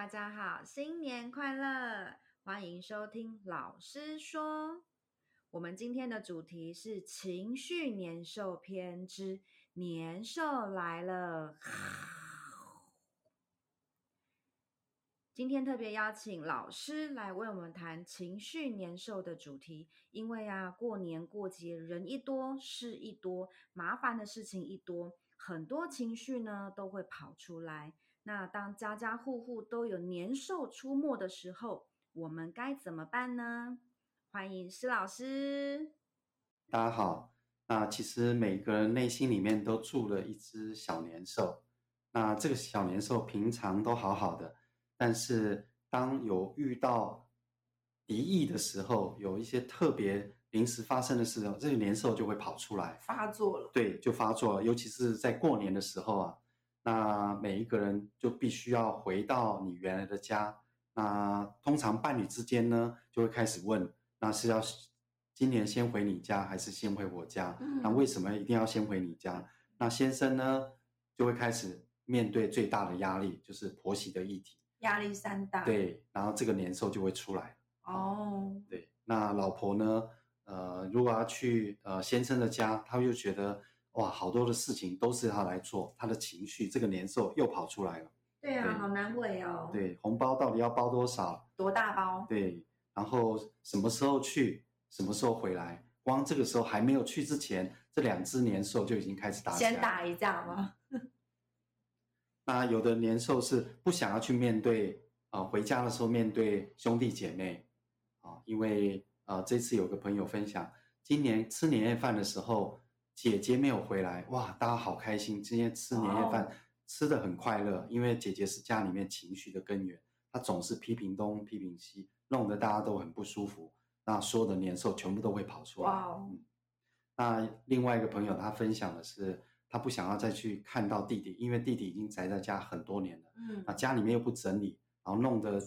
大家好，新年快乐！欢迎收听老师说。我们今天的主题是情绪年兽篇之年兽来了。今天特别邀请老师来为我们谈情绪年兽的主题，因为啊，过年过节人一多，事一多，麻烦的事情一多，很多情绪呢都会跑出来。那当家家户户都有年兽出没的时候，我们该怎么办呢？欢迎施老师。大家好。那其实每个人内心里面都住了一只小年兽。那这个小年兽平常都好好的，但是当有遇到敌意的时候，有一些特别临时发生的时候，这个年兽就会跑出来，发作了。对，就发作了。尤其是在过年的时候啊。那每一个人就必须要回到你原来的家。那通常伴侣之间呢，就会开始问：那是要今年先回你家，还是先回我家？嗯。那为什么一定要先回你家？那先生呢，就会开始面对最大的压力，就是婆媳的议题。压力山大。对，然后这个年兽就会出来。哦。对，那老婆呢？呃，如果要去呃先生的家，他又觉得。哇，好多的事情都是他来做，他的情绪，这个年兽又跑出来了。对啊，对好难为哦。对，红包到底要包多少？多大包？对，然后什么时候去，什么时候回来？光这个时候还没有去之前，这两只年兽就已经开始打起来。先打一架吗？那有的年兽是不想要去面对啊、呃，回家的时候面对兄弟姐妹啊、呃，因为啊、呃，这次有个朋友分享，今年吃年夜饭的时候。姐姐没有回来，哇，大家好开心！今天吃年夜饭，哦、吃的很快乐，因为姐姐是家里面情绪的根源，她总是批评东批评西，弄得大家都很不舒服。那所有的年兽全部都会跑出来。哇、嗯，那另外一个朋友他分享的是，他不想要再去看到弟弟，因为弟弟已经宅在家很多年了。嗯，那家里面又不整理，然后弄得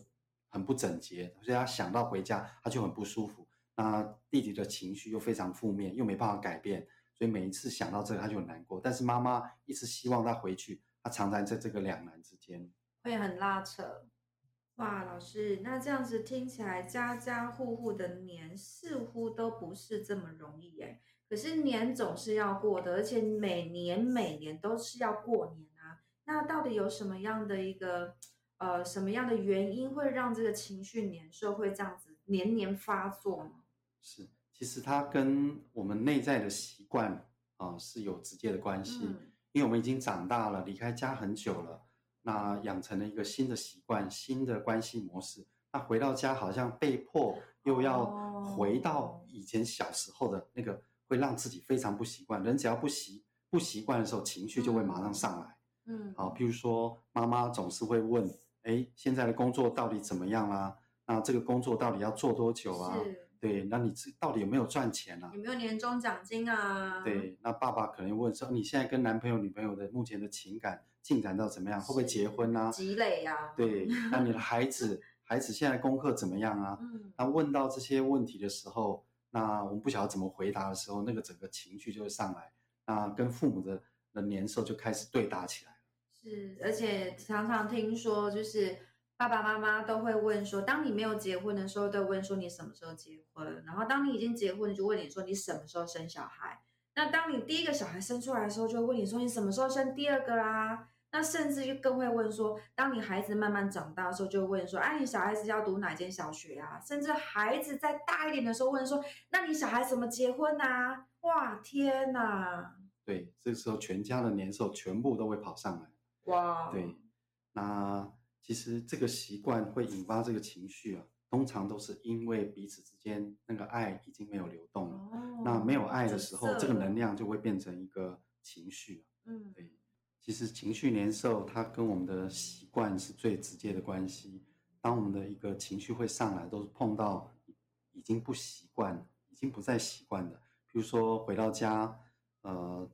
很不整洁，所以他想到回家他就很不舒服。那弟弟的情绪又非常负面，又没办法改变。所以每一次想到这个，他就很难过。但是妈妈一直希望他回去，他常常在这个两难之间，会很拉扯。哇，老师，那这样子听起来，家家户户的年似乎都不是这么容易诶。可是年总是要过的，而且每年每年都是要过年啊。那到底有什么样的一个呃什么样的原因，会让这个情绪年兽会这样子年年发作呢？是。其实它跟我们内在的习惯啊、呃、是有直接的关系，嗯，因为我们已经长大了，离开家很久了，那养成了一个新的习惯、新的关系模式。那回到家好像被迫又要回到以前小时候的那个，会让自己非常不习惯。人只要不习不习惯的时候，情绪就会马上上来。嗯，好，比如说妈妈总是会问：哎，现在的工作到底怎么样啦？那这个工作到底要做多久啊？对，那你这到底有没有赚钱啊？有没有年终奖金啊？对，那爸爸可能问说，你现在跟男朋友、女朋友的目前的情感进展到怎么样？会不会结婚啊？积累呀、啊。对，那你的 孩子，孩子现在功课怎么样啊？嗯。那问到这些问题的时候，那我们不晓得怎么回答的时候，那个整个情绪就会上来，那跟父母的的年兽就开始对打起来了。是，而且常常听说就是。爸爸妈妈都会问说，当你没有结婚的时候，都问说你什么时候结婚？然后当你已经结婚，就问你说你什么时候生小孩？那当你第一个小孩生出来的时候，就会问你说你什么时候生第二个啦？那甚至就更会问说，当你孩子慢慢长大的时候，就会问说，哎，你小孩子要读哪间小学啊？甚至孩子再大一点的时候，问说，那你小孩怎么结婚啊？哇，天哪！对，这个时候全家的年兽全部都会跑上来。哇，对，那。其实这个习惯会引发这个情绪啊，通常都是因为彼此之间那个爱已经没有流动了。哦、那没有爱的时候，这个能量就会变成一个情绪啊。嗯，对。其实情绪年兽它跟我们的习惯是最直接的关系。当我们的一个情绪会上来，都是碰到已经不习惯、已经不再习惯的。比如说回到家，呃，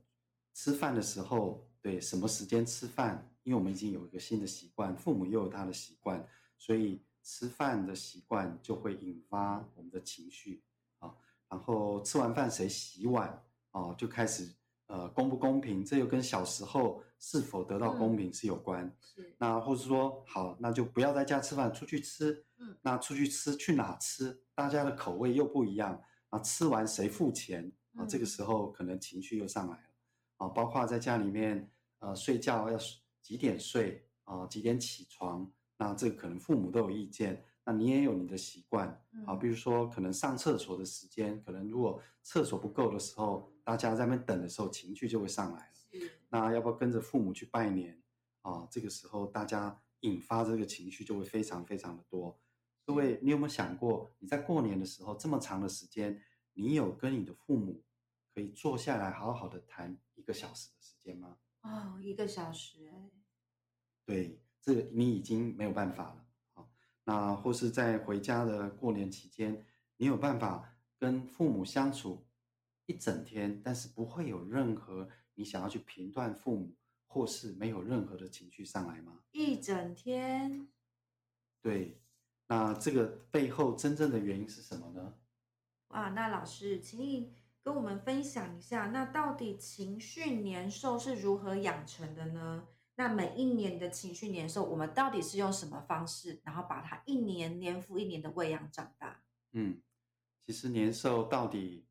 吃饭的时候，对，什么时间吃饭？因为我们已经有一个新的习惯，父母又有他的习惯，所以吃饭的习惯就会引发我们的情绪啊。然后吃完饭谁洗碗啊，就开始呃公不公平，这又跟小时候是否得到公平是有关。嗯、是。那或者说好，那就不要在家吃饭，出去吃。嗯。那出去吃去哪吃？大家的口味又不一样啊，吃完谁付钱啊？这个时候可能情绪又上来了啊。包括在家里面呃睡觉要几点睡啊？几点起床？那这个可能父母都有意见。那你也有你的习惯，啊，比如说可能上厕所的时间，可能如果厕所不够的时候，大家在那边等的时候，情绪就会上来了。那要不要跟着父母去拜年？啊，这个时候大家引发这个情绪就会非常非常的多。各位，你有没有想过，你在过年的时候这么长的时间，你有跟你的父母可以坐下来好好的谈一个小时的时间吗？哦，一个小时，哎，对，这个你已经没有办法了。那或是在回家的过年期间，你有办法跟父母相处一整天，但是不会有任何你想要去评断父母，或是没有任何的情绪上来吗？一整天。对，那这个背后真正的原因是什么呢？哇，那老师，请你跟我们分享一下，那到底情绪年兽是如何养成的呢？那每一年的情绪年兽，我们到底是用什么方式，然后把它一年年复一年的喂养长大？嗯，其实年兽到底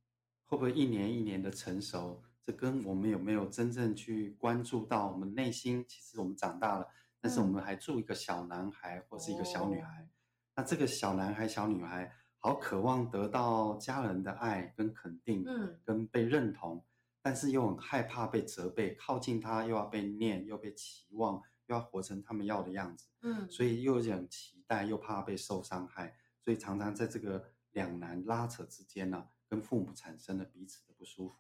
会不会一年一年的成熟，这跟我们有没有真正去关注到我们内心，其实我们长大了，但是我们还住一个小男孩或是一个小女孩，嗯、那这个小男孩、小女孩好渴望得到家人的爱跟肯定，嗯，跟被认同。但是又很害怕被责备，靠近他又要被念，又被期望，又要活成他们要的样子，嗯，所以又有点期待，又怕被受伤害，所以常常在这个两难拉扯之间呢、啊，跟父母产生了彼此的不舒服，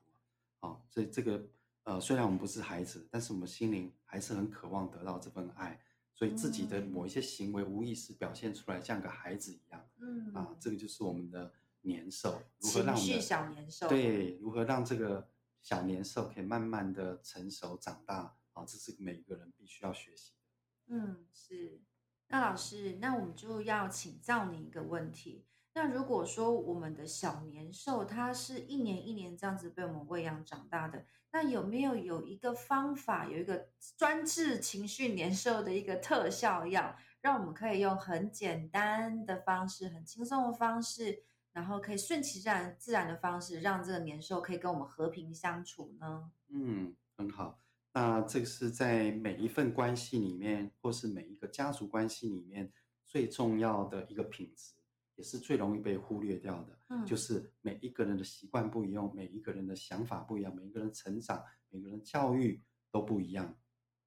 啊、哦，所以这个呃，虽然我们不是孩子，但是我们心灵还是很渴望得到这份爱，所以自己的某一些行为无意识表现出来，像个孩子一样，嗯，啊，这个就是我们的年兽，如何让我们的小年兽对，如何让这个。小年兽可以慢慢的成熟长大，啊，这是每一个人必须要学习的。嗯，是。那老师，那我们就要请教你一个问题。那如果说我们的小年兽，它是一年一年这样子被我们喂养长大的，那有没有有一个方法，有一个专治情绪年兽的一个特效药，让我们可以用很简单的方式，很轻松的方式，然后可以顺其自然、自然的方式，让这个年兽可以跟我们和平相处呢？嗯，很好。那这个是在每一份关系里面，或是每一个家族关系里面最重要的一个品质，也是最容易被忽略掉的。嗯，就是每一个人的习惯不一样，每一个人的想法不一样，每一个人成长、每个人教育都不一样。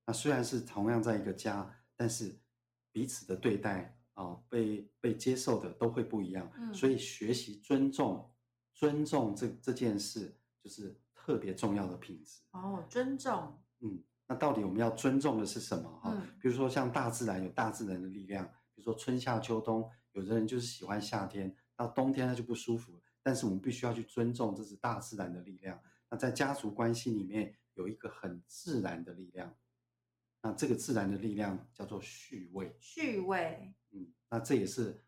那虽然是同样在一个家，但是彼此的对待。啊、哦，被被接受的都会不一样，嗯、所以学习尊重，尊重这这件事就是特别重要的品质。哦，尊重，嗯，那到底我们要尊重的是什么？哈、嗯，比如说像大自然有大自然的力量，比如说春夏秋冬，有的人就是喜欢夏天，到冬天他就不舒服，但是我们必须要去尊重这是大自然的力量。那在家族关系里面有一个很自然的力量。那这个自然的力量叫做序位，序位，嗯，那这也是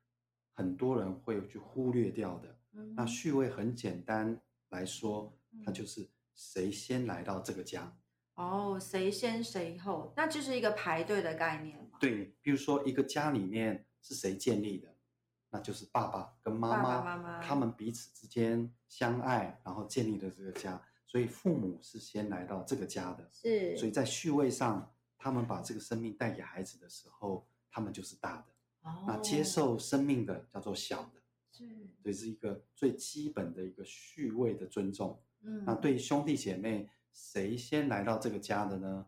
很多人会去忽略掉的。嗯，那序位很简单来说，它就是谁先来到这个家。哦，谁先谁后，那就是一个排队的概念嘛。对，比如说一个家里面是谁建立的，那就是爸爸跟妈妈，他们彼此之间相爱，然后建立了这个家，所以父母是先来到这个家的。是，所以在序位上。他们把这个生命带给孩子的时候，他们就是大的。哦，那接受生命的叫做小的。是，所以是一个最基本的一个序位的尊重。嗯，那对兄弟姐妹，谁先来到这个家的呢？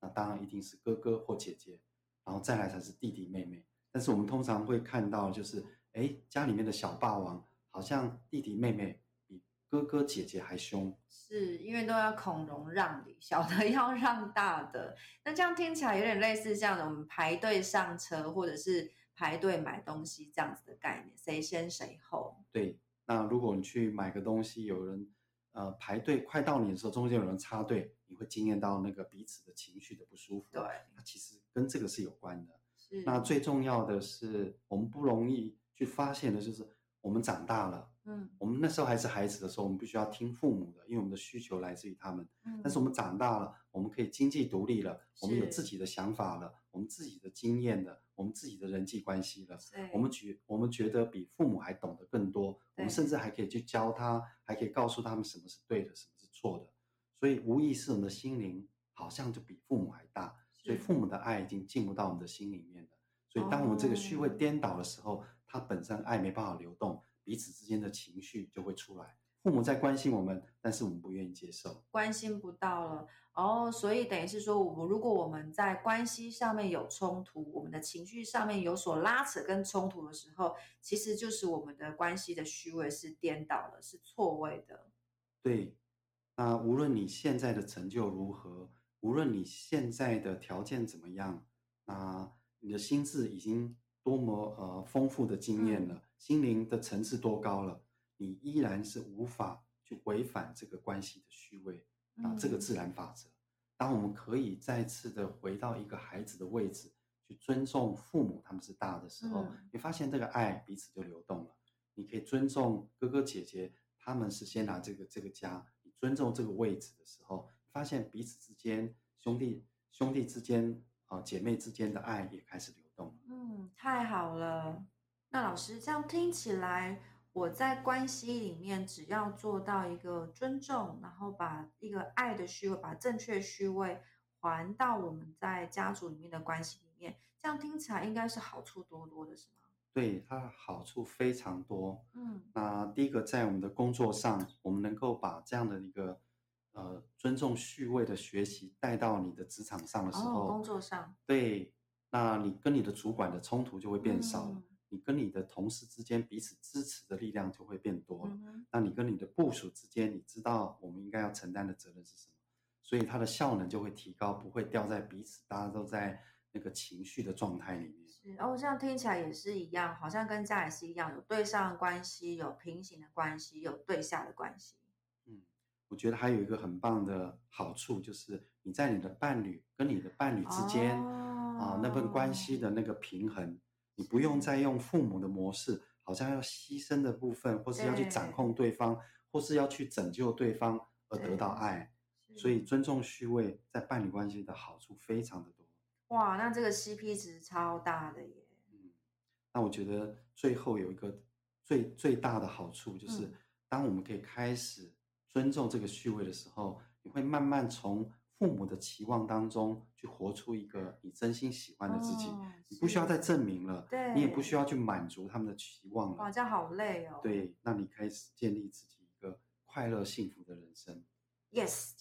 那当然一定是哥哥或姐姐，然后再来才是弟弟妹妹。但是我们通常会看到，就是哎，家里面的小霸王，好像弟弟妹妹比。哥哥姐姐还凶，是因为都要孔融让梨，小的 要让大的。那这样听起来有点类似这样的我们排队上车，或者是排队买东西这样子的概念，谁先谁后。对，那如果你去买个东西，有人呃排队快到你的时候，中间有人插队，你会惊艳到那个彼此的情绪的不舒服。对，那其实跟这个是有关的。是，那最重要的是，我们不容易去发现的就是我们长大了。嗯，我们那时候还是孩子的时候，我们必须要听父母的，因为我们的需求来自于他们。嗯，但是我们长大了，我们可以经济独立了，我们有自己的想法了，我们自己的经验了，我们自己的人际关系了。我们觉我们觉得比父母还懂得更多，我们甚至还可以去教他，还可以告诉他们什么是对的，什么是错的。所以无意识我们的心灵好像就比父母还大，所以父母的爱已经进入到我们的心里面了。所以当我们这个序位颠倒的时候，它本身爱没办法流动。彼此之间的情绪就会出来，父母在关心我们，但是我们不愿意接受，关心不到了哦，所以等于是说，我们如果我们在关系上面有冲突，我们的情绪上面有所拉扯跟冲突的时候，其实就是我们的关系的虚位是颠倒了，是错位的。对，那无论你现在的成就如何，无论你现在的条件怎么样，那你的心智已经多么呃丰富的经验了。嗯心灵的层次多高了，你依然是无法去违反这个关系的虚位啊，这个自然法则。当我们可以再次的回到一个孩子的位置，去尊重父母，他们是大的时候，你发现这个爱彼此就流动了。你可以尊重哥哥姐姐，他们是先拿这个这个家，你尊重这个位置的时候，发现彼此之间兄弟兄弟之间啊姐妹之间的爱也开始流动。嗯，太好了。那老师这样听起来，我在关系里面只要做到一个尊重，然后把一个爱的虚位，把正确虚位还到我们在家族里面的关系里面，这样听起来应该是好处多多的，是吗？对，它好处非常多。嗯，那第一个在我们的工作上，我们能够把这样的一个呃尊重序位的学习带到你的职场上的时候，哦，工作上，对，那你跟你的主管的冲突就会变少了。嗯你跟你的同事之间彼此支持的力量就会变多了。嗯、那你跟你的部属之间，你知道我们应该要承担的责任是什么，所以它的效能就会提高，不会掉在彼此大家都在那个情绪的状态里面。是哦，这样听起来也是一样，好像跟家也是一样，有对上的关系，有平行的关系，有对下的关系。嗯，我觉得还有一个很棒的好处，就是你在你的伴侣跟你的伴侣之间、哦、啊，那份关系的那个平衡。你不用再用父母的模式，好像要牺牲的部分，或是要去掌控对方，或是要去拯救对方而得到爱。所以尊重序位在伴侣关系的好处非常的多。哇，那这个 CP 值超大的耶。嗯，那我觉得最后有一个最最大的好处，就是当我们可以开始尊重这个序位的时候，你会慢慢从。父母的期望当中，去活出一个你真心喜欢的自己，哦、你不需要再证明了，对，你也不需要去满足他们的期望了。哇，这样好累哦。对，那你开始建立自己一个快乐幸福的人生。Yes，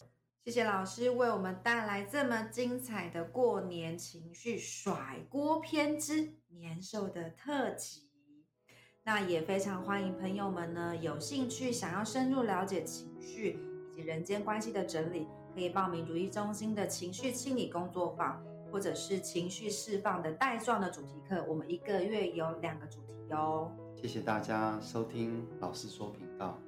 谢谢老师为我们带来这么精彩的过年情绪甩锅篇之年兽的特辑。那也非常欢迎朋友们呢，有兴趣想要深入了解情绪以及人间关系的整理。可以报名如意中心的情绪清理工作坊，或者是情绪释放的带状的主题课。我们一个月有两个主题哟。谢谢大家收听老师说频道。